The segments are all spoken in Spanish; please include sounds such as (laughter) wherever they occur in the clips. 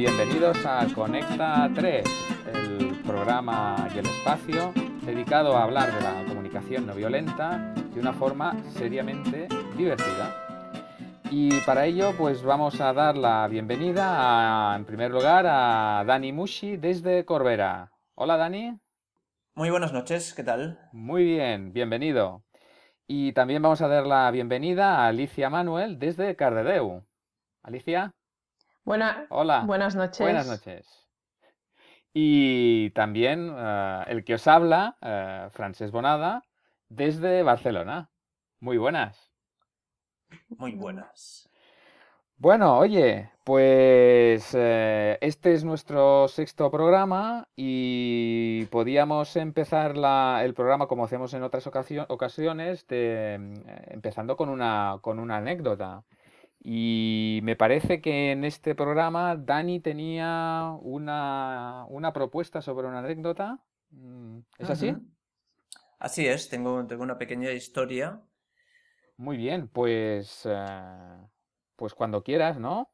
bienvenidos a Conecta 3, el programa y el espacio dedicado a hablar de la comunicación no violenta de una forma seriamente divertida. Y para ello, pues vamos a dar la bienvenida, en primer lugar, a Dani Mushi desde Corbera. Hola, Dani. Muy buenas noches, ¿qué tal? Muy bien, bienvenido. Y también vamos a dar la bienvenida a Alicia Manuel desde Cardedeu. Alicia. Hola. Buenas noches. Buenas noches. Y también eh, el que os habla, uh, Francesc Bonada, desde Barcelona. Muy buenas. Muy buenas. Bueno, oye, pues eh, este es nuestro sexto programa y podíamos empezar el programa como hacemos en otras ocasiones, empezando con una, con una anécdota. Y me parece que en este programa Dani tenía una, propuesta sobre una anécdota. Mm, ¿Es así? Así es, tengo, tengo una pequeña historia. Muy bien, pues, eh, pues cuando quieras, ¿no?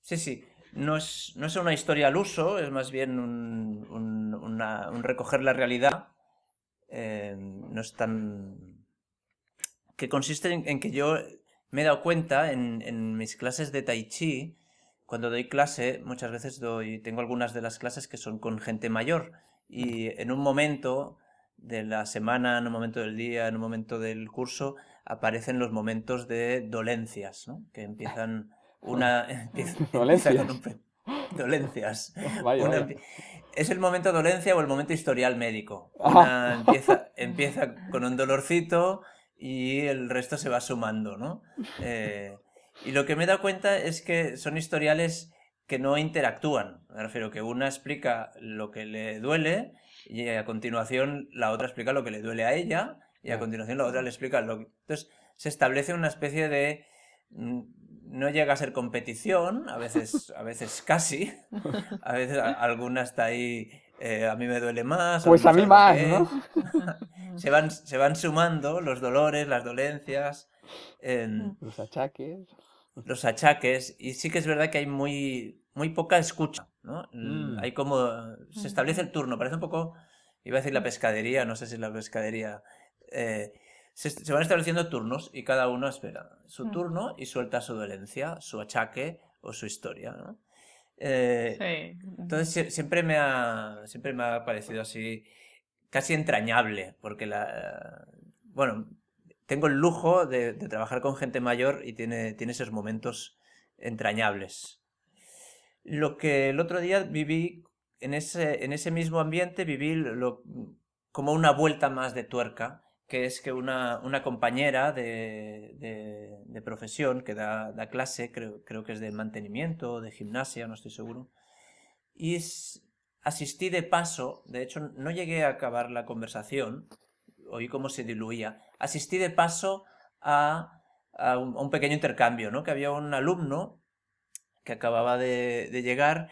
Sí, sí. No es, no es una historia al uso, es más bien un, un, recoger la realidad. Eh, no es tan... que consiste en que yo me he dado cuenta en, mis clases de tai chi, cuando doy clase, muchas veces doy, tengo algunas de las clases que son con gente mayor y en un momento de la semana, en un momento del día, en un momento del curso, aparecen los momentos de dolencias, ¿no? Que empiezan una... ¿Dolencias? dolencias. Es el momento dolencia o el momento historial médico. (laughs) Una empieza, empieza con un dolorcito, y el resto se va sumando, ¿no? Eh, y lo que me he dado cuenta es que son historiales que no interactúan. Me refiero que una explica lo que le duele y a continuación la otra explica lo que le duele a ella y a continuación la otra le explica lo que... Entonces se establece una especie de... Mm, no llega a ser competición, a veces, a veces casi, (laughs) a veces alguna está ahí eh, a mí me duele más. Pues a mí más, ¿no? (laughs) se, van, se van sumando los dolores, las dolencias. los achaques. Los achaques. Y sí que es verdad que hay muy, muy poca escucha, ¿no? Mm. Hay como... Se establece el turno, parece un poco... Iba a decir la pescadería, no sé si la pescadería... Eh, se, se, van estableciendo turnos y cada uno espera su mm. turno y suelta su dolencia, su achaque o su historia, ¿no? Eh, entonces siempre me, ha, siempre me ha parecido así, casi entrañable, porque la... Bueno, tengo el lujo de, trabajar con gente mayor y tiene, tiene esos momentos entrañables. Lo que el otro día viví en ese, en ese mismo ambiente, viví lo, como una vuelta más de tuerca que es que una, compañera de, de, profesión que da, da clase, creo, creo, que es de mantenimiento, de gimnasia, no estoy seguro, y asistí de paso, de hecho no llegué a acabar la conversación, oí cómo se diluía, asistí de paso a, a, un, pequeño intercambio, ¿no? que había un alumno que acababa de, llegar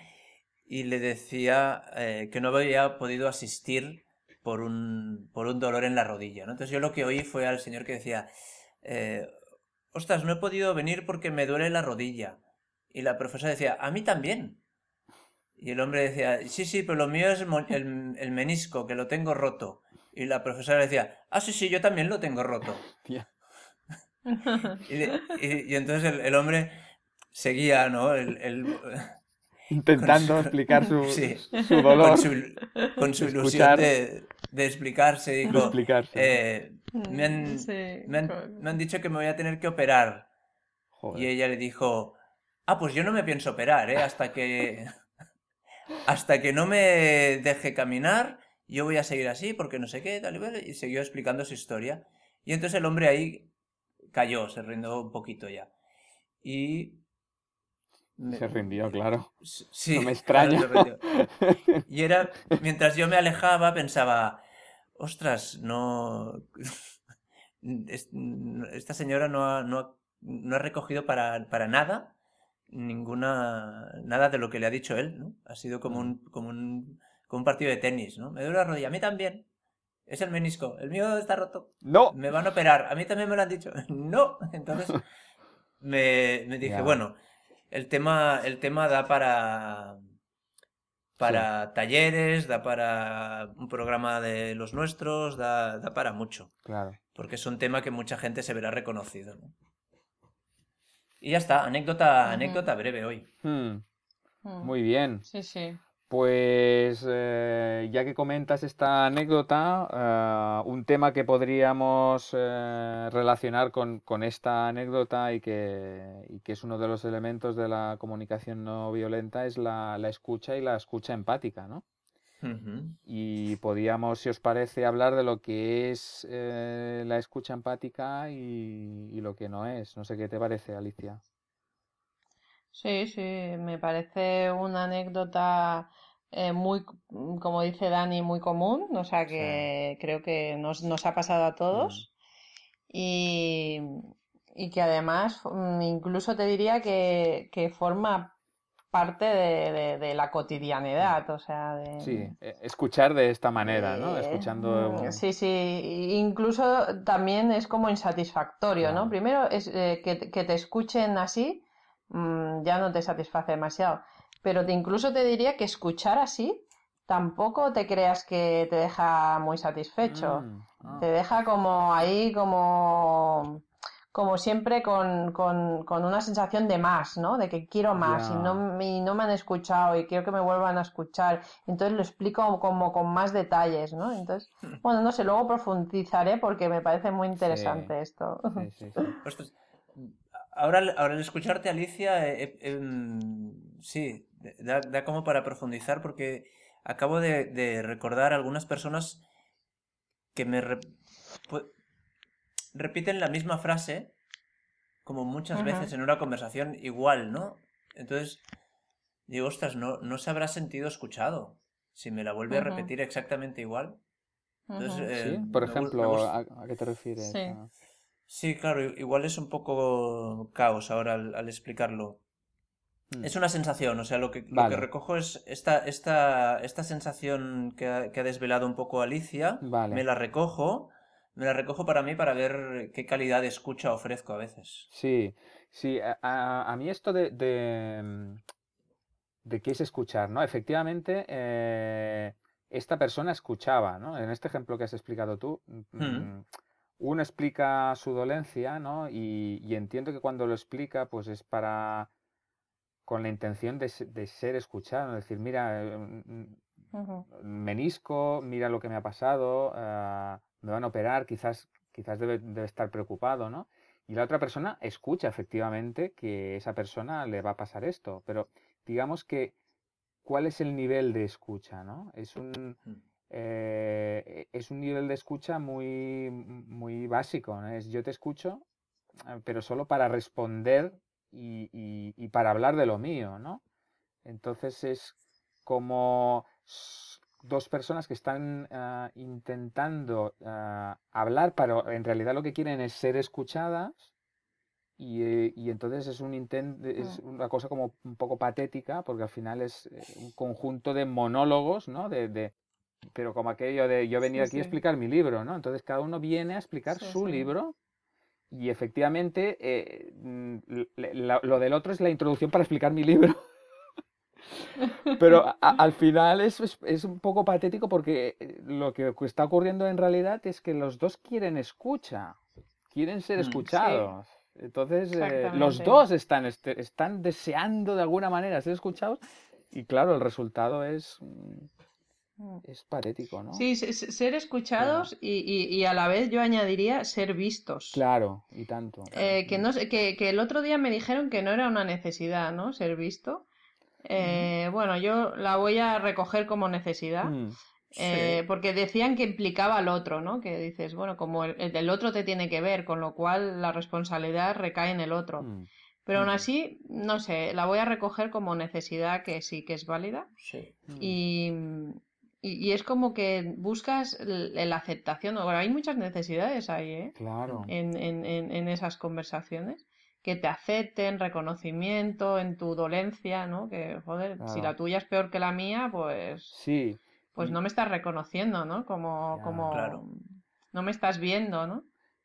y le decía eh, que no había podido asistir por un, por un dolor en la rodilla. ¿no? Entonces yo lo que oí fue al señor que decía, eh, ostras, no he podido venir porque me duele la rodilla. Y la profesora decía, a mí también. Y el hombre decía, sí, sí, pero lo mío es el, el menisco, que lo tengo roto. Y la profesora decía, ah, sí, sí, yo también lo tengo roto. (laughs) (laughs) y, entonces el, hombre seguía, ¿no? el, (laughs) intentando explicar su, su dolor. Con su, ilusión de, de, explicarse. Digo, explicarse. Eh, me, han, me, han, me, han, dicho que me voy a tener que operar. Y ella le dijo, ah, pues yo no me pienso operar, ¿eh? Hasta que, (laughs) hasta que no me deje caminar, yo voy a seguir así porque no sé qué, tal y, y siguió explicando su historia. Y entonces el hombre ahí cayó, se rindió un poquito ya. Y se rindió, claro. Sí. No me extraña. (laughs) y era, mientras yo me alejaba, pensaba, ostras, no. (laughs) Esta señora no ha, no ha, no ha recogido para, para, nada ninguna. nada de lo que le ha dicho él, ¿no? Ha sido como un, como un, como un partido de tenis, ¿no? Me duele la rodilla, a mí también. Es el menisco. El mío está roto. No. Me van a operar. A mí también me lo han dicho. (laughs) no. Entonces me, me dije, bueno, el tema, el tema da para, para talleres, da para un programa de los nuestros, da, da, para mucho. Claro. Porque es un tema que mucha gente se verá reconocido. Y ya está, anécdota, anécdota breve hoy. Hmm. Hmm. Muy bien. Sí, sí. Pues eh, ya que comentas esta anécdota, eh, un tema que podríamos eh, relacionar con, esta anécdota y que, que, es uno de los elementos de la comunicación no violenta es la, escucha y la escucha empática, ¿no? Y podríamos, si os parece, hablar de lo que es la escucha empática y, y lo que no es. No sé qué te parece, Alicia. Sí, sí, me parece una anécdota eh, muy, mm, como dice Dani, muy común, o sea que creo que nos, nos, ha pasado a todos mm. y, y, que además mm, incluso te diría que, que forma parte de, de, la cotidianidad, o sea, de... Sí, e, escuchar de esta manera, ¿no? Escuchando... Sí, sí, incluso también es como insatisfactorio, ¿no? Primero es eh, que, que, te escuchen así, ya no te satisface demasiado. Pero te, incluso te diría que escuchar así tampoco te creas que te deja muy satisfecho. Mm, ah. Te deja como ahí, como, como siempre, con, con, con, una sensación de más, ¿no? De que quiero más y, no, y no me han escuchado y quiero que me vuelvan a escuchar. Entonces lo explico como con más detalles, ¿no? Entonces, (laughs) bueno, no sé, luego profundizaré porque me parece muy interesante esto. Sí, sí, (laughs) ahora, ahora al escucharte, Alicia, sí, da, como para profundizar porque acabo de, recordar algunas personas que me repiten la misma frase como muchas veces en una conversación igual, ¿no? Entonces, digo, ostras, no, no se habrá sentido escuchado si me la vuelve a repetir exactamente igual. Eh, por ejemplo, ¿a, qué te refieres? Sí. Claro, igual es un poco caos ahora al explicarlo. Mm. Es una sensación, o sea, lo que, lo que recojo es esta, esta, esta sensación que ha, que ha, desvelado un poco Alicia, me la recojo, me la recojo para mí para ver qué calidad de escucha ofrezco a veces. Sí, sí, a, a mí esto de, de, de, qué es escuchar, ¿no? Efectivamente, eh, esta persona escuchaba, ¿no? En este ejemplo que has explicado tú, mm, mm, uno explica su dolencia, ¿no? Y, y entiendo que cuando lo explica, pues es para con la intención de, ser escuchado, decir, mira, eh, menisco, mira lo que me ha pasado, ah, me van a operar, quizás, quizás debe, estar preocupado, ¿no? Y la otra persona escucha efectivamente que esa persona le va a pasar esto, pero digamos que, ¿cuál es el nivel de escucha, ¿no? Es un, mm. Eh, es un nivel de escucha muy, muy básico, ¿no? Es yo te escucho, eh, pero solo para responder y, para hablar de lo mío, ¿no? Entonces es como dos personas que están ah, intentando ah, hablar, pero en realidad lo que quieren es ser escuchadas y, entonces es un intento, es mm. una cosa como un poco patética porque al final es eh, un conjunto de monólogos, ¿no? De, pero como aquello de yo venía aquí a explicar mi libro, ¿no? Entonces cada uno viene a explicar su libro y efectivamente, eh, mm, lo del otro es la introducción para explicar mi libro. (laughs) Pero al final es, es, un poco patético porque eh, lo que está ocurriendo en realidad es que los dos quieren escucha, quieren ser mm, escuchados. Entonces, eh, los dos están, este, están deseando de alguna manera ser escuchados y claro, el resultado es Mm. Es patético, ¿no? Sí, ser escuchados y, a la vez yo añadiría ser vistos. Claro, y tanto. Eh, que, no, que, que el otro día me dijeron que no era una necesidad, ¿no? Ser visto. Eh, bueno, yo la voy a recoger como necesidad. Mm. Eh, porque decían que implicaba al otro, ¿no? Que dices, bueno, como el, otro te tiene que ver, con lo cual la responsabilidad recae en el otro. Mm. Pero aún así, no sé, la voy a recoger como necesidad que sí que es válida. Sí. Y, y, es como que buscas la aceptación. Bueno, hay muchas necesidades ahí, ¿eh? Claro. En, en, en, esas conversaciones. Que te acepten, reconocimiento en tu dolencia, ¿no? Que, joder, si la tuya es peor que la mía, pues. Sí. Pues no me estás reconociendo, ¿no? Como. como claro. No me estás viendo, ¿no?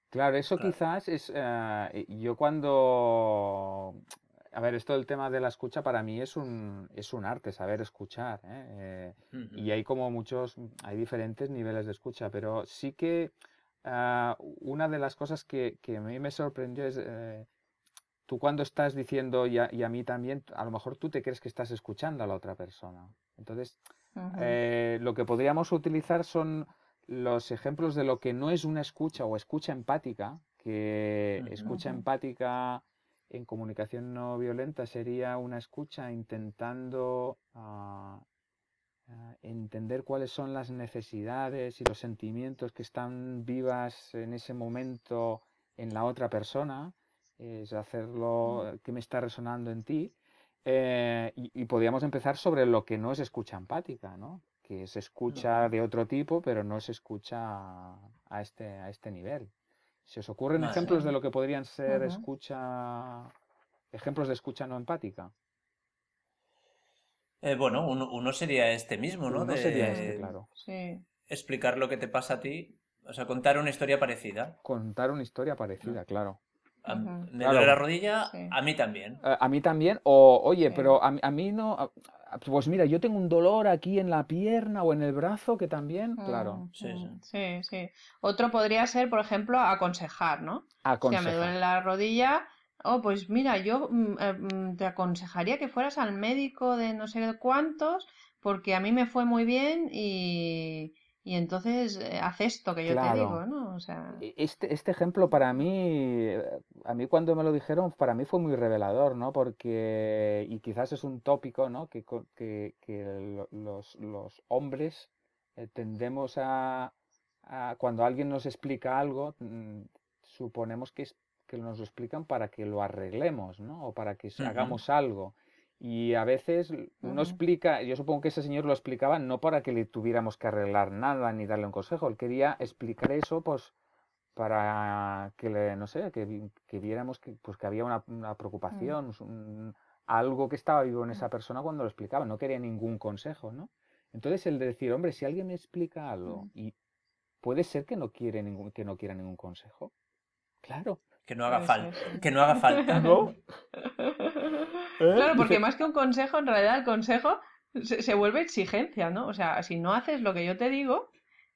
Claro, eso quizás es. Eh, yo cuando a ver, esto del tema de la escucha para mí es un, es un arte, saber escuchar. ¿eh? Eh, y hay como muchos, hay diferentes niveles de escucha, pero sí que ah, una de las cosas que, que, a mí me sorprendió es, eh, tú cuando estás diciendo, y a, y a, mí también, a lo mejor tú te crees que estás escuchando a la otra persona. Entonces, lo que podríamos utilizar son los ejemplos de lo que no es una escucha o escucha empática, que escucha empática en comunicación no violenta sería una escucha intentando ah, ah, entender cuáles son las necesidades y los sentimientos que están vivas en ese momento en la otra persona, es hacerlo que me está resonando en ti. Eh, y, podríamos empezar sobre lo que no es escucha empática, ¿no? que se escucha de otro tipo, pero no se escucha a este, a este nivel. ¿Se os ocurren ejemplos de lo que podrían ser escucha, ejemplos de escucha no empática? Eh, bueno, uno, sería este mismo, ¿no? Uno sería este, claro. Sí. Explicar lo que te pasa a ti, o sea, contar una historia parecida. Contar una historia parecida, claro. me duele la rodilla, a mí también. Eh, a, mí también, o oye, pero a, a, mí no, pues mira, yo tengo un dolor aquí en la pierna o en el brazo que también, claro. Mm, sí, mm, sí. sí, Otro podría ser, por ejemplo, aconsejar, ¿no? Aconsejar. Si me duele la rodilla, oh, pues mira, yo mm, eh, te aconsejaría que fueras al médico de no sé cuántos, porque a mí me fue muy bien y, y entonces eh, haz esto que yo te digo, ¿no? O sea... E, este, este ejemplo para mí, a mí cuando me lo dijeron, para mí fue muy revelador, ¿no? Porque, y quizás es un tópico, ¿no? Que, que, que los, los, hombres eh, tendemos a, cuando alguien nos explica algo, mm, suponemos que, es, que nos lo explican para que lo arreglemos, ¿no? O para que hagamos algo. Y a veces uno explica, yo supongo que ese señor lo explicaba no para que le tuviéramos que arreglar nada ni darle un consejo, él quería explicar eso pues para que le, no sé, que, que viéramos que, pues, que había una, una mm. preocupación, algo que estaba vivo en esa persona cuando lo explicaba, no quería ningún consejo, ¿no? Entonces el de decir, hombre, si alguien me explica algo mm. y puede ser que no quiere ningún, que no quiera ningún consejo, claro. Que no haga falta. Que (laughs) no haga falta. ¿No? ¿Eh? Claro, porque más que un consejo, en realidad el consejo se, vuelve exigencia, ¿no? O sea, si no haces lo que yo te digo,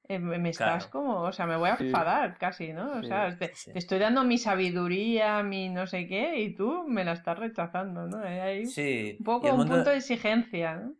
eh, me estás como, o sea, me voy a enfadar casi, ¿no? O sea, te, estoy dando mi sabiduría, mi no sé qué, y tú me la estás rechazando, ¿no? Hay un poco un punto de exigencia, ¿no?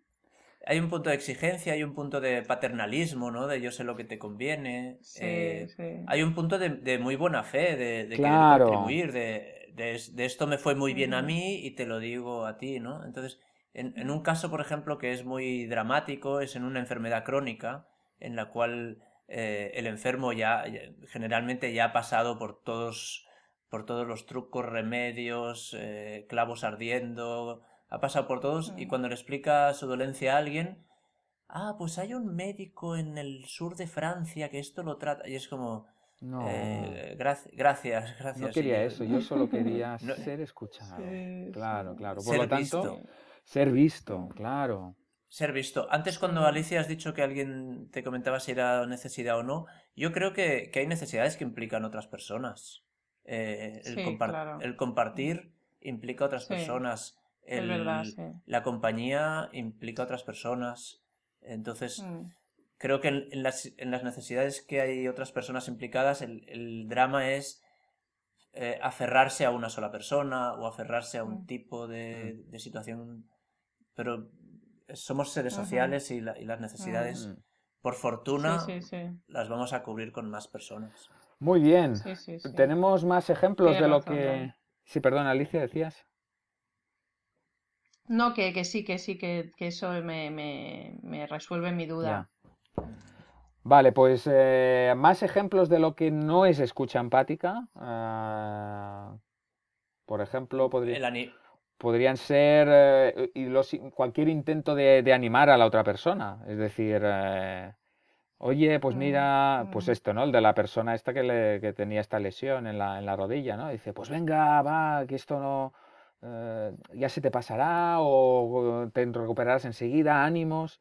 Hay un punto de exigencia, hay un punto de paternalismo, ¿no? De yo sé lo que te conviene. Sí, eh, sí. Hay un punto de, muy buena fe, de, de querer contribuir, de de, esto me fue muy bien a mí y te lo digo a ti, ¿no? Entonces, en, un caso, por ejemplo, que es muy dramático, es en una enfermedad crónica, en la cual eh, el enfermo ya, generalmente ya ha pasado por todos, por todos los trucos, remedios, eh, clavos ardiendo, ha pasado por todos, y cuando le explica su dolencia a alguien, ah, pues hay un médico en el sur de Francia que esto lo trata, y es como, no. Eh, gracias, gracias. No quería eso, yo solo quería (laughs) ser escuchado. claro, claro. Por ser lo tanto, visto. ser visto, claro. Ser visto. Antes cuando Alicia has dicho que alguien te comentaba si era necesidad o no, yo creo que, hay necesidades que implican otras personas. Eh, el, compartir implica otras personas. La compañía implica otras personas. Entonces, mm creo que en, las, en, las, necesidades que hay otras personas implicadas, el, el drama es eh, aferrarse a una sola persona o aferrarse a un mm. tipo de, de situación. Pero somos seres sociales y, y, las necesidades, mm. por fortuna, las vamos a cubrir con más personas. Muy bien. Tenemos más ejemplos de lo que... Sí, perdón, Alicia, decías. No, que, que sí, que sí, que, que eso me, me, me, resuelve mi duda. Vale, pues eh, más ejemplos de lo que no es escucha empática. Ah, por ejemplo, podrían ser eh, cualquier intento de, animar a la otra persona. Es decir, eh, oye, pues mira, pues mm. esto, ¿no? El de la persona esta que, le, tenía esta lesión en la, en la, rodilla, ¿no? Dice, pues venga, va, que esto no... ya se te pasará o te recuperarás enseguida, ánimos.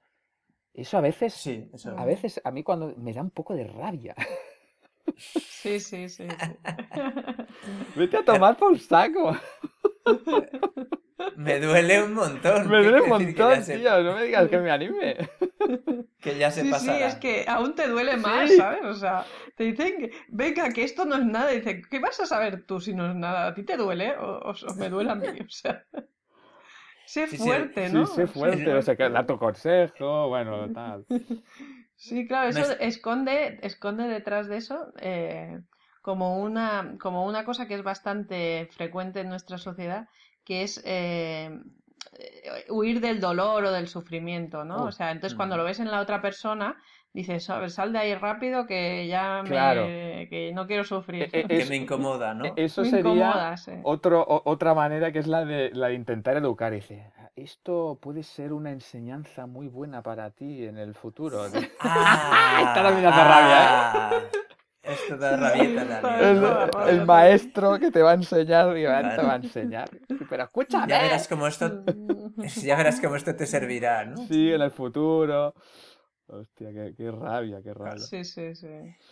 Eso a veces, sí, a veces a mí cuando me da un poco de rabia. Sí, sí, sí. (laughs) Vete a tomar por saco. (laughs) Me duele un montón. Me duele un montón, tío. No me digas que me anime. (laughs) Que ya se sí, pasará. Sí, es que aún te duele más, ¿sabes? O sea, te dicen que, venga, que esto no es nada. dicen, ¿qué vas a saber tú si no es nada? ¿A ti te duele o, me duele a mí? O sea, (laughs) sé fuerte, ¿no? Sí, sé fuerte. O sea, que da tu consejo, bueno, (laughs) tal. Sí, claro, eso esconde, esconde detrás de eso eh, como, una, como una cosa que es bastante frecuente en nuestra sociedad, que es eh, huir del dolor o del sufrimiento, ¿no? o sea, entonces cuando lo ves en la otra persona, dices, a ver, sal de ahí rápido que ya me, que no quiero sufrir. E, e, (laughs) que me incomoda, ¿no? Eso sería otro, otra manera que es la de, la de intentar educar. Y dice, esto puede ser una enseñanza muy buena para ti en el futuro. Ah, (laughs) Esta también hace rabia, ¿eh? Esto da rabieta el, el, maestro que te va a enseñar, te va a enseñar. Pero escúchame. Ya verás cómo esto, (laughs) ya verás cómo esto te servirá, ¿no? Sí, en el futuro. Hostia, qué, rabia, qué rabia. Sí, sí, sí.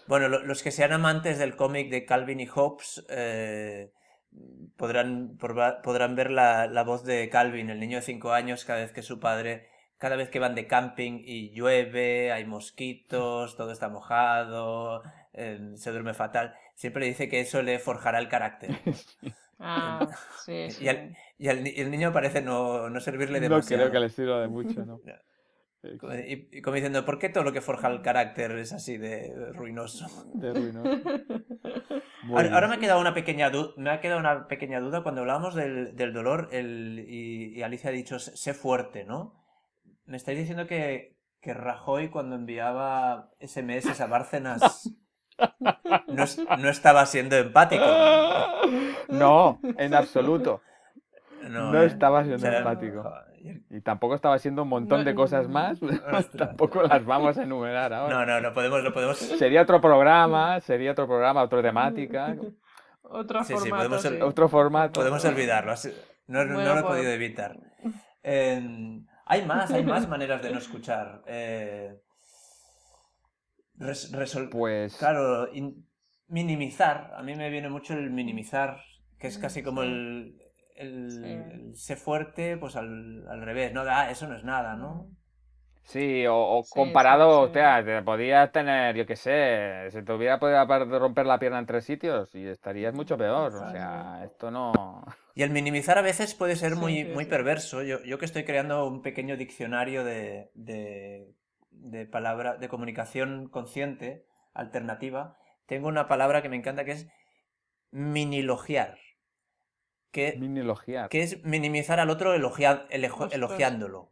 Bueno, los que sean amantes del cómic de Calvin y Hobbes eh, podrán, podrán ver la, la, voz de Calvin, el niño de 5 años, cada vez que su padre, cada vez que van de camping y llueve, hay mosquitos, todo está mojado, se duerme fatal, siempre dice que eso le forjará el carácter. (laughs) Ah, sí, Y, el, niño parece no, no servirle demasiado. No creo que le sirva de mucho, ¿no? (laughs) Y, como diciendo, ¿por qué todo lo que forja el carácter es así de ruinoso? De ruinoso. (laughs) Ahora, me ha quedado una pequeña duda, me ha quedado una pequeña duda cuando hablábamos del, dolor el, y, Alicia ha dicho sé fuerte, ¿no? Me estáis diciendo que, que Rajoy cuando enviaba SMS a Bárcenas no, estaba siendo empático. No, en absoluto. No, ¿eh? estaba siendo empático. Y tampoco estaba haciendo un montón de cosas más. (laughs) tampoco las vamos a enumerar ahora. No, no, no podemos, no podemos. Sería otro programa, sería otro programa, otra temática. Otro formato. podemos, Otro formato. Podemos olvidarlo. No, lo he podido pues. evitar. hay más, hay más maneras de no escuchar. Eh, pues... Claro, minimizar. A mí me viene mucho el minimizar, que es casi como el, el, ser fuerte, pues al, al, revés, ¿no? Ah, eso no es nada, ¿no? Sí, o, comparado, o sea, te podías tener, yo qué sé, se te hubiera podido romper la pierna en tres sitios y estarías mucho peor. O sea, esto no. Y el minimizar a veces puede ser muy, muy perverso. Yo, yo que estoy creando un pequeño diccionario de, de de palabra, de comunicación consciente, alternativa, tengo una palabra que me encanta que es minilogiar. Que, minilogiar. que es minimizar al otro elogiándolo.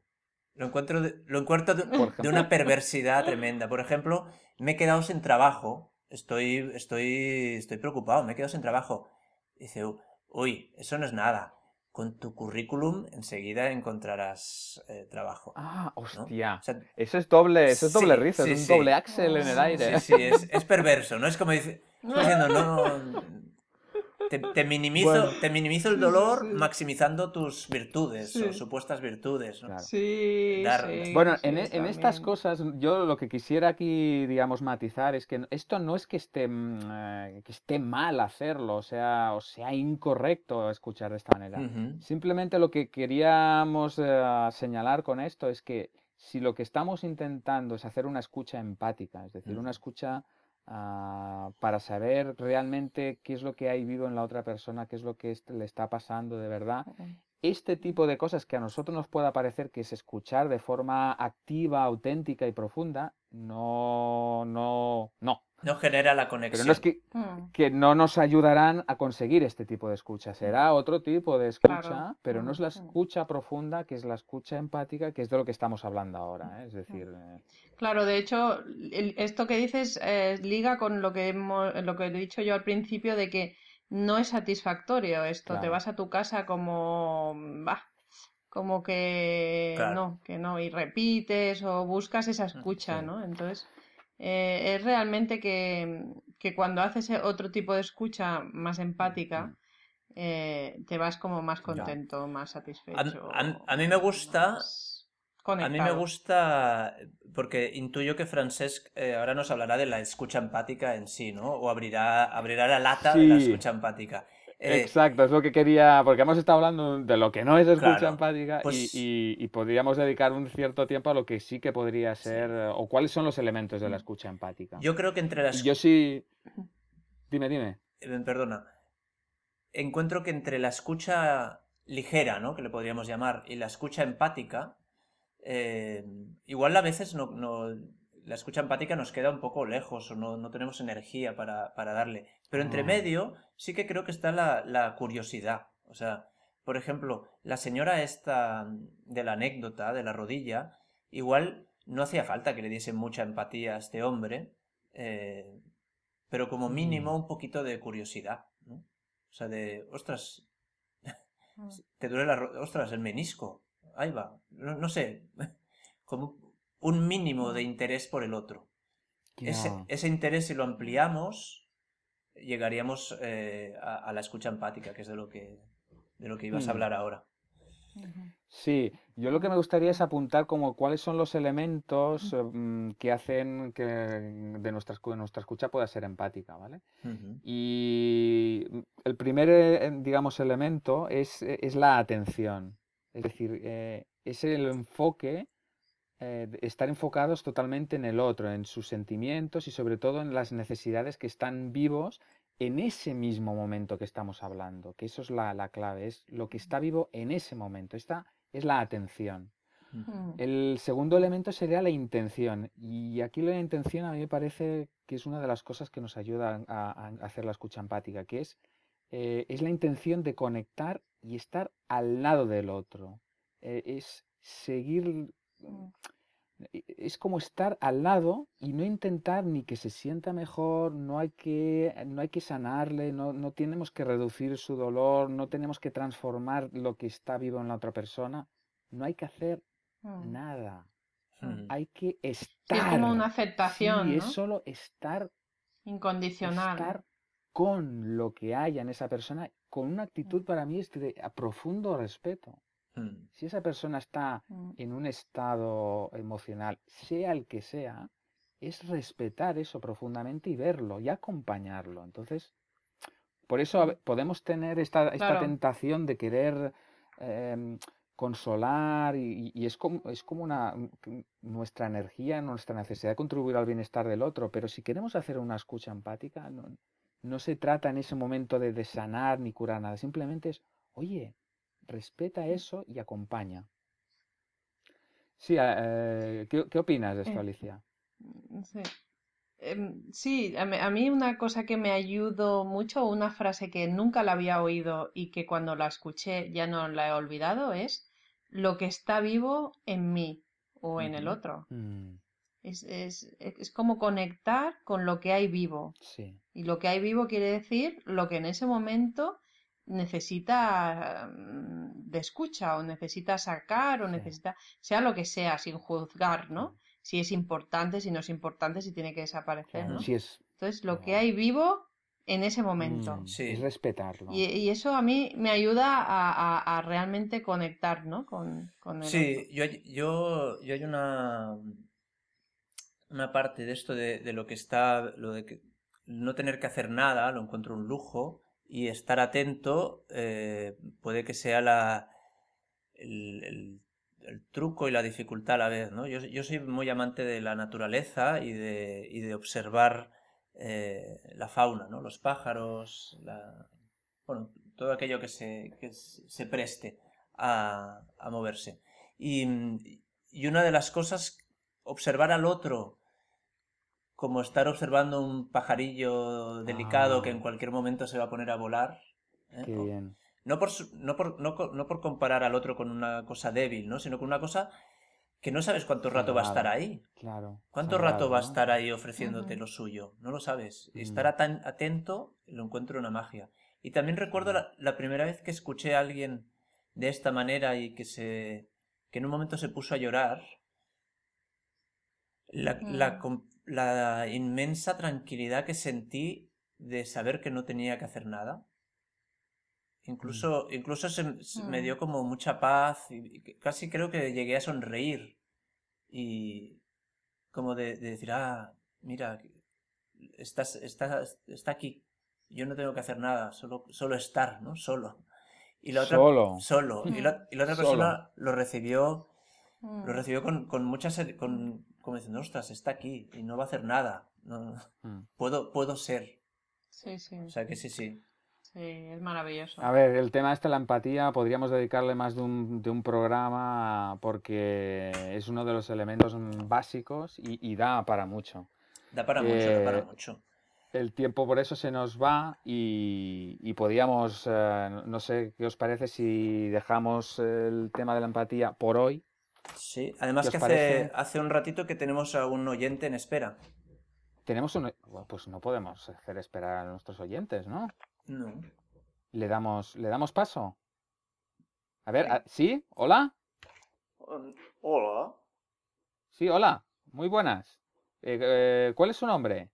Lo encuentro, de, lo encuentro de, una perversidad tremenda. Por ejemplo, me he quedado sin trabajo. Estoy, estoy, estoy preocupado, me he quedado sin trabajo. Dice, uy, eso no es nada con tu currículum enseguida encontrarás eh, trabajo. Ah, hostia. eso es doble, eso es doble risa, es un doble axel en el aire. Sí, sí, es, es perverso, ¿no? Es como (laughs) diciendo, no, (laughs) te, minimizo, te minimizo el dolor maximizando tus virtudes o supuestas virtudes. Sí, Bueno, en, e, en estas cosas, yo lo que quisiera aquí, digamos, matizar es que esto no es que esté, mm, eh, que esté mal hacerlo, o sea, o sea incorrecto escuchar de esta manera. Simplemente lo que queríamos eh, señalar con esto es que si lo que estamos intentando es hacer una escucha empática, es decir, una escucha Ah, para saber realmente qué es lo que ha vivido en la otra persona, qué es lo que le está pasando de verdad. Este tipo de cosas que a nosotros nos pueda parecer que es escuchar de forma activa, auténtica y profunda, no, no, no. No genera la conexión. Pero no es que, mm. que, no nos ayudarán a conseguir este tipo de escucha. Será otro tipo de escucha, pero no es la escucha profunda, que es la escucha empática, que es de lo que estamos hablando ahora. ¿eh? Es decir. Eh, claro, de hecho, esto que dices eh, liga con lo que, hemos, lo que he dicho yo al principio de que no es satisfactorio esto. Te vas a tu casa como. Bah, como que no, que no, y repites o buscas esa mm, escucha, ¿no? Entonces. Eh, es realmente que, que, cuando haces otro tipo de escucha más empática, eh, te vas como más contento, más satisfecho. A, mí me gusta. A mí me gusta porque intuyo que Francesc eh, ahora nos hablará de la escucha empática en sí, ¿no? O abrirá, abrirá la lata de la escucha empática. Eh, Exacto, es lo que quería, porque hemos estado hablando de lo que no es escucha empática pues y, podríamos dedicar un cierto tiempo a lo que sí que podría ser, o cuáles son los elementos de la mm. escucha empática. Yo creo que entre las... Yo sí... Dime, dime. Eh, perdona. Encuentro que entre la escucha ligera, ¿no? Que le podríamos llamar, y la escucha empática, eh, igual a veces no, la escucha empática nos queda un poco lejos o no, tenemos energía para, darle. Pero entre medio sí que creo que está la, curiosidad. O sea, por ejemplo, la señora esta de la anécdota de la rodilla, igual no hacía falta que le diese mucha empatía a este hombre, eh, pero como mínimo un poquito de curiosidad. ¿no? O sea, de, ostras, mm. te duele la... Ostras, el menisco. Ahí va. no sé. (laughs) Como un mínimo de interés por el otro. Ese, interés, si lo ampliamos, llegaríamos eh, a, la escucha empática, que es de lo que, de lo que ibas a mm. hablar ahora. Sí, yo lo que me gustaría es apuntar como cuáles son los elementos mm, que hacen que de nuestra, nuestra escucha pueda ser empática, ¿vale? Y el primer, eh, digamos, elemento es, es, la atención, es decir, eh, es el enfoque eh, estar enfocados totalmente en el otro, en sus sentimientos y sobre todo en las necesidades que están vivos en ese mismo momento que estamos hablando, que eso es la, clave, es lo que está vivo en ese momento, esta es la atención. El segundo elemento sería la intención y aquí la intención a mí me parece que es una de las cosas que nos ayuda a, hacer la escucha empática, que es, eh, es la intención de conectar y estar al lado del otro. Eh, es seguir Mm, e, es como estar al lado y no intentar ni que se sienta mejor, no hay que, no hay que sanarle, no, no tenemos que reducir su dolor, no tenemos que transformar lo que está vivo en la otra persona, no hay que hacer mm. nada. Mm. Hay que estar. es como una aceptación. es solo estar. Incondicional. Estar con lo que haya en esa persona, con una actitud para mí es de profundo respeto. Mm. Si esa persona está mm. en un estado emocional, sea el que sea, es respetar eso profundamente y verlo y acompañarlo. Entonces, por eso mm. podemos tener esta, tentación de querer em, consolar y, es como, es como una, nuestra energía, nuestra necesidad de contribuir al bienestar del otro, pero si queremos hacer una escucha empática, no, no se trata en ese momento de, de sanar ni curar nada, simplemente es, oye, respeta eso y acompaña. Sí, eh, ¿qué, opinas de esto, eh, Alicia? Mm, sí, em, sí a, mí una cosa que me ayudó mucho, una frase que nunca la había oído y que cuando la escuché ya no la he olvidado, es lo que está vivo en mí o en el otro. Mm. Es, es, es, como conectar con lo que hay vivo. Sí. Y lo que hay vivo quiere decir lo que en ese momento necesita mm, de escucha o necesita sacar o necesita, sea lo que sea, sin juzgar, ¿no? Si es importante, si no es importante, si tiene que desaparecer, ¿no? es... Entonces, lo que hay vivo en ese momento. Mm, sí. Es respetarlo. Y, eso a mí me ayuda a, realmente conectar, ¿no? Con, con el Sí, yo, yo, yo hay una, una parte de esto de, de, lo que está, lo de que no tener que hacer nada, lo encuentro un lujo, y estar atento eh, puede que sea la, el, truco y la dificultad a la vez. ¿no? Yo, yo soy muy amante de la naturaleza y de, y de observar eh, la fauna, ¿no? los pájaros, bueno, todo aquello que se, que se preste a, a moverse. Y, y una de las cosas, observar al otro como estar observando un pajarillo delicado que en ah. cualquier momento se va a poner a volar. ¿eh? Qué bien. No por, no, por, no, por comparar al otro con una cosa débil, ¿no? sino con una cosa que no sabes cuánto rato va a estar ahí. Claro. ¿Cuánto rato va a estar ahí ofreciéndote lo suyo? No lo sabes. Mm. Estar tan atento lo encuentro una magia. Y también recuerdo la, la, primera vez que escuché a alguien de esta manera y que se que en un momento se puso a llorar. La, mm la inmensa tranquilidad que sentí de saber que no tenía que hacer nada. Incluso, mm. incluso se, me dio mm. como mucha paz y casi creo que llegué a sonreír y como de, decir, ah, mira, estás, está aquí, yo no tengo que hacer nada, solo, solo estar, ¿no? Solo. Y la otra, Solo. Solo. Y la, y la otra Solo. persona lo recibió, lo recibió con, con mucha con, como diciendo, ostras, está aquí y no va a hacer nada. No, Mm. puedo, puedo ser. Sí, sí, O sea que sí, sí. sí, es maravilloso. A ver, el tema este, la empatía, podríamos dedicarle más de un, de un programa porque es uno de los elementos básicos y, y da para mucho. Da para mucho, da para Eh, mucho. El tiempo por eso se nos va y, y podíamos, eh, no sé qué os parece si dejamos el tema de la empatía por hoy. Sí, además ¿qué que hace, parece? hace un ratito que tenemos a un oyente en espera. Tenemos un... bueno, Pues no podemos hacer esperar a nuestros oyentes, ¿no? No. Le damos, le damos paso. A ver, a- ¿sí? ¿Hola? Um, Hola, Sí, hola. Muy buenas. Eh, eh, ¿cuál es su nombre?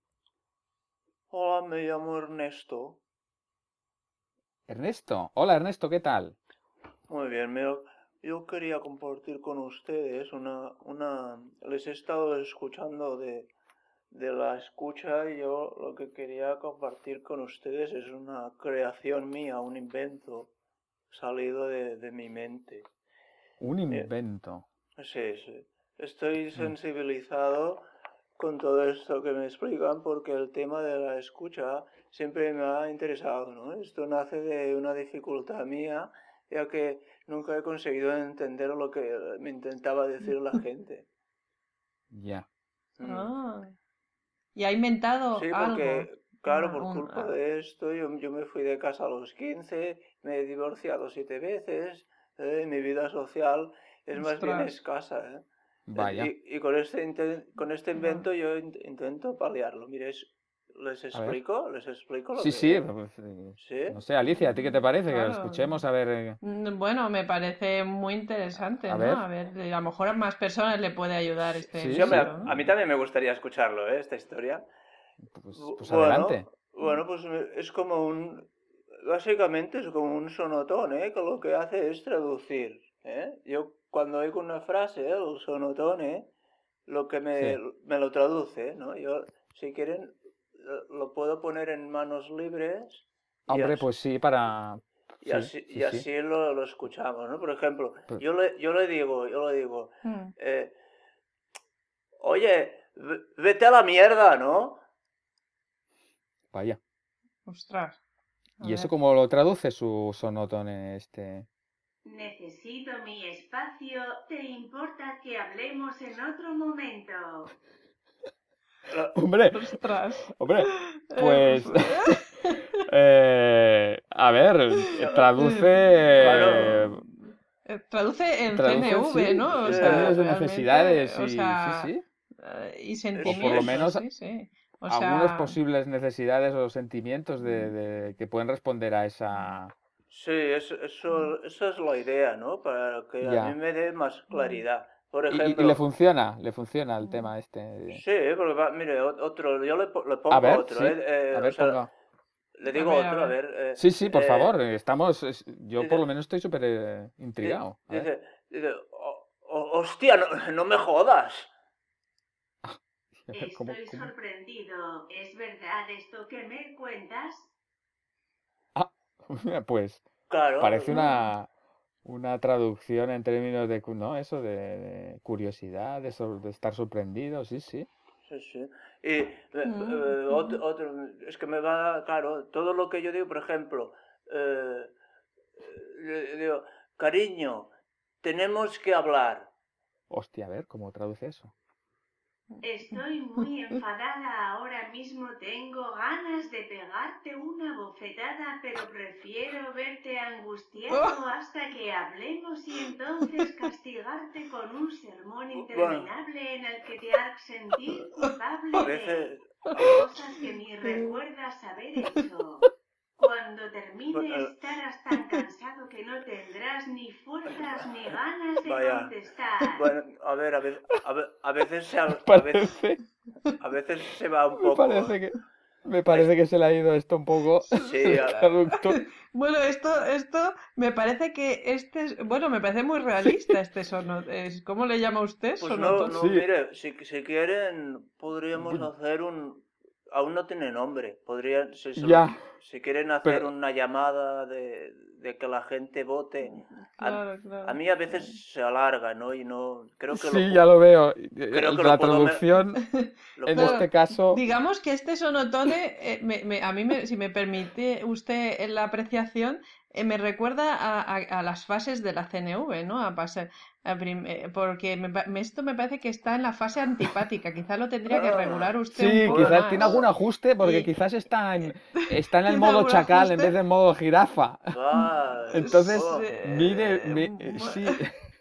hola, me llamo Ernesto. Ernesto. Hola, Ernesto, ¿qué tal? Muy bien, mira, yo quería compartir con ustedes una, una, les he estado escuchando de, de la escucha y yo lo que quería compartir con ustedes es una creación mía, un invento salido de, de mi mente. Un invento. Sí, sí. Estoy sensibilizado con todo esto que me explican porque el tema de la escucha siempre me ha interesado, ¿no? Esto nace de una dificultad mía, ya que nunca he conseguido entender lo que me intentaba decir la (laughs) gente. Ya. Mm. Ah. Y ha inventado Sí, algo. porque, claro, una- por culpa ah. de esto, yo, yo me fui de casa a los 15, me he divorciado siete veces, eh, mi vida social es más bien escasa, ¿eh? Vaya. Y, y con este con este invento yo int- intento paliarlo. Mire, es- les explico, les explico lo Sí, que sí. es? pues, eh, Sí. No sé, Alicia, ¿a ti qué te parece? Que lo escuchemos, a ver. eh, Mm, Bueno, me parece muy interesante, A ¿no? ver. A ver, a lo mejor a más personas le puede ayudar este Sí, a, mí también me gustaría escucharlo, ¿eh? Esta historia. Pues, pues bueno, adelante. Bueno, pues me- es como un... Básicamente es como un sonotón, ¿eh? Que lo que hace es traducir, ¿eh? Yo cuando oigo una frase, el sonotón, ¿eh? Lo que me, Sí. me lo traduce, ¿no? Yo, si quieren, lo- puedo poner en manos libres. Hombre, así- pues sí, para. Y sí, así, sí, y sí. así lo, lo escuchamos, ¿no? Por ejemplo, Pero- yo le, yo le digo, yo le digo, Mm. eh, oye, ve- vete a la mierda, ¿no? Vaya. Ostras. A ¿Y eso cómo lo traduce su sonotone este? Necesito mi espacio. ¿Te importa que hablemos en otro momento? (laughs) Hombre, Ostras. hombre, Eh, pues. (laughs) eh, a ver, (laughs) traduce. Claro. Eh, Traduce en traduce, CNV, sí, ¿no? O en sea, términos de necesidades o y, sea, sí, sí. eh, y sentimientos. lo menos sí, sí. O algunas sea, posibles necesidades o sentimientos de, de- que pueden responder a esa. Sí, eso, eso, esa es la idea, ¿no? Para que Ya. a mí me dé más claridad. Por Y, y- y ejemplo, le funciona, le funciona el tema este. sí, porque va- mire, otro, yo le, po- le pongo A ver, otro, sí, ¿eh? Eh, a o ver, sea, ponga. le digo ver, a otro, a ver. ver. eh, Sí, sí, por eh, favor, estamos. es- yo dice- por lo menos estoy súper eh, intrigado. Ver. Dice, dice, "Oh, oh, hostia, no, no me jodas. (laughs) ¿Cómo- Estoy cómo? sorprendido. ¿Es verdad esto que me cuentas? (laughs) Pues Claro. parece una, una traducción en términos de, cu- ¿no? Eso de, de curiosidad, de, estar sorprendido, sí, sí. Sí, sí. Y eh, Mm, eh, otro, otro- es que me va, claro, todo lo que yo digo, por ejemplo, eh, eh, digo, cariño, tenemos que hablar. Hostia, a ver, ¿cómo traduce eso? Estoy muy enfadada ahora mismo. Tengo ganas de pegarte una bofetada, pero prefiero verte angustiado hasta que hablemos y entonces castigarte con un sermón interminable en el que te hagas sentir culpable de cosas que ni recuerdas haber hecho. Cuando termine eh. estarás tan cansado que no tendrás ni fuerzas ni ganas de Vaya. contestar. bueno, a ver, a ver, a, ve- a veces se, al- (laughs) a veces, Parece, a veces se va un me poco. parece que, me parece que se le ha ido esto un poco Sí, (laughs) a- traductor. (laughs) Bueno, esto, esto me parece que este es, bueno, me parece muy realista este sono. es- ¿Cómo le llama usted? Pues no, Sonotón. no, Sí. mire, si, si quieren, podríamos Bueno. hacer un. aún no tiene nombre. Podrían, si, se lo- Ya. Si quieren hacer Pero- una llamada de, de que la gente vote. A, Claro, claro. a mí a veces se alarga, ¿no? Y no creo que Sí, lo, ya lo veo. creo que La lo traducción, (laughs) lo en este caso, Digamos que este sonotone, eh, me- me- a mí, me- si me permite usted en la apreciación, eh, me recuerda a, a- a las fases de la CNV, ¿no? A pasar, a prim- eh, porque me esto me parece que está en la fase antipática. Quizá lo tendría que Ah. regular usted sí, un poco quizás más. tiene algún ajuste porque Y- quizás está en, está en el ¿Tiene modo chacal en vez de modo jirafa. Ah, (laughs) Entonces, oh. mire, Eh, bu- sí, (laughs)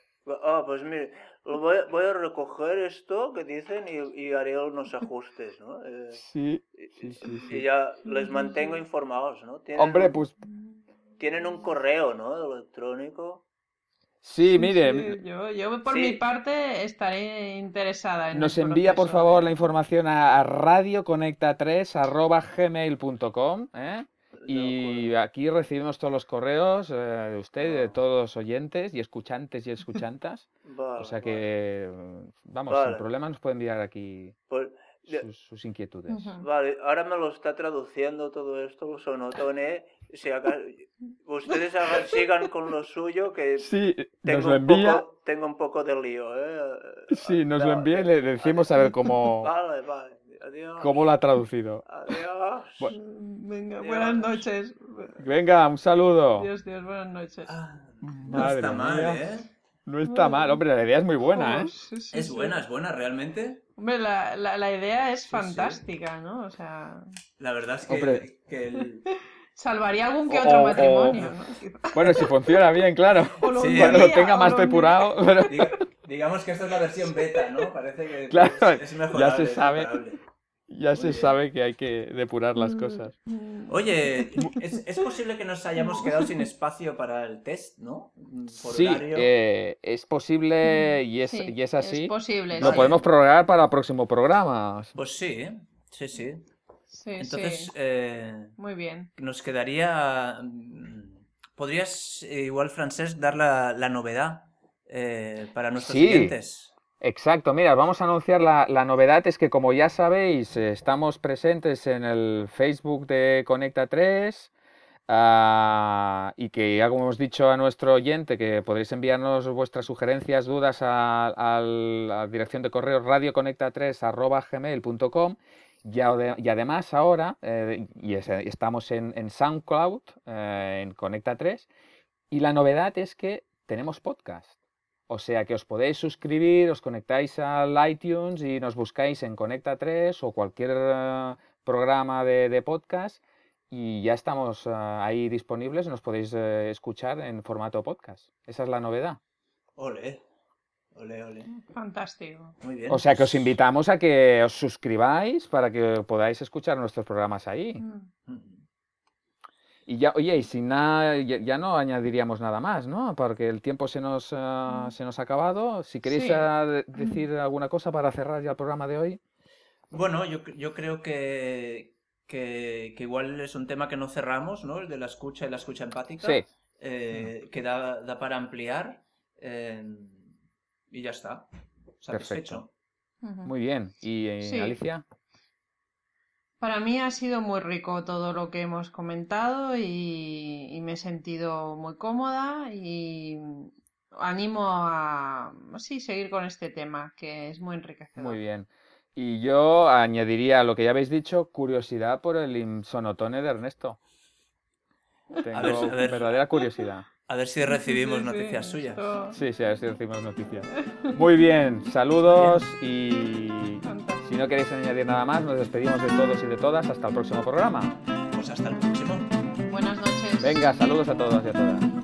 Ah, pues mire, voy, a- voy a recoger esto que dicen y, y haré unos ajustes, ¿no? Eh, sí, y, sí, sí, y ya les mantengo informados, ¿no? Tienen Hombre, pues tienen un correo, ¿no? Electrónico. Sí, mire, sí, yo, yo por Sí. mi parte estaré interesada en Nos el envía por favor la información a, a radioconecta3 ¿eh? Y aquí recibimos todos los correos eh, de usted de todos los oyentes y escuchantes y escuchantas. (laughs) Vale, O sea vale. que, vamos, Vale. sin problema nos puede enviar aquí Pues, sus, sus inquietudes. Ujú. vale, ahora me lo está traduciendo todo esto, lo sonotone. Si aca- ustedes hagan- sigan con lo suyo, que Sí, nos tengo, lo un envía, poco, tengo un poco de lío, ¿eh? sí, nos lo Vale, envía y le decimos a ver cómo, (laughs) Vale, vale. Adiós. cómo lo ha traducido. Adiós. Bu- Venga, Adiós. buenas noches. Venga, un saludo. Dios, Dios, buenas noches. Ah, no Madre está mal, mía. ¿eh? No está mal, hombre, la idea es muy buena, Oh, ¿eh? sí, sí, Es sí. buena, es buena, realmente. Hombre, la, la, la idea es sí. fantástica, ¿no? O sea, La verdad es que, Hombre. que el- (laughs) salvaría algún que otro o- matrimonio, ¿no? (laughs) Bueno, si funciona bien, claro. Cuando lo tenga más depurado, pero- digamos que esta es la versión beta, ¿no? Parece que (laughs) Claro, es, es mejorable, ya se sabe. mejorable. Ya se bien. sabe que hay que depurar las cosas. Mm, Oye, ¿es, es posible que nos hayamos (laughs) quedado sin espacio para el test, ¿no? Por Sí, eh, es posible y es, sí, y es así. Es posible. Lo sí. podemos prorrogar para el próximo programa. Pues sí, sí, sí. Sí, Entonces, sí. eh, Muy bien. nos quedaría... mm, ¿Podrías, eh, igual, Francesc, dar la, la novedad eh, para nuestros Sí. clientes? Exacto, mira, vamos a anunciar la, novedad, es que como ya sabéis, eh, estamos presentes en el Facebook de Conecta 3 ah, y que ya como hemos dicho a nuestro oyente que podréis enviarnos vuestras sugerencias, dudas a, la dirección de correo radioconecta3 y, y además ahora, eh, y es- estamos en, en SoundCloud, eh, en Conecta 3, y la novedad es que tenemos podcast. O sea que os podéis suscribir, os conectáis al iTunes y nos buscáis en Conecta 3 o cualquier eh, programa de, de podcast y ya estamos eh, ahí disponibles, nos podéis eh, escuchar en formato podcast. Esa es la novedad. Ole, ole, ole. Fantástico. Muy bien. O sea que os invitamos a que os suscribáis para que podáis escuchar nuestros programas ahí. Mm. Mm. Y ya, oye, y sin nada, ya, ya no añadiríamos nada más, ¿no? Porque el tiempo se nos, ah, se nos ha acabado. Si queréis Sí. ah, de- (clears throat) decir alguna cosa para cerrar ya el programa de hoy. Bueno, yo, yo creo que, que, que igual es un tema que no cerramos, ¿no? El de la escucha y la escucha empática. Sí. eh, que da, da para ampliar. eh, y ya está. Satisfecho. Ujú. Muy bien. ¿Y eh, Sí. Alicia? Para mí ha sido muy rico todo lo que hemos comentado y, y me he sentido muy cómoda y animo a sí, seguir con este tema que es muy enriquecedor. Muy bien. Y yo añadiría a lo que ya habéis dicho, curiosidad por el insonotone de Ernesto. Tengo ver, a ver. verdadera curiosidad. A ver si recibimos Sí, sí, noticias suyas. esto- Sí, sí, a ver si decimos noticias. Muy bien, saludos y Fantástico. Si no queréis añadir nada más, nos despedimos de todos y de todas hasta el próximo programa. Pues hasta el próximo. Buenas noches. Venga, saludos a todos y a todas.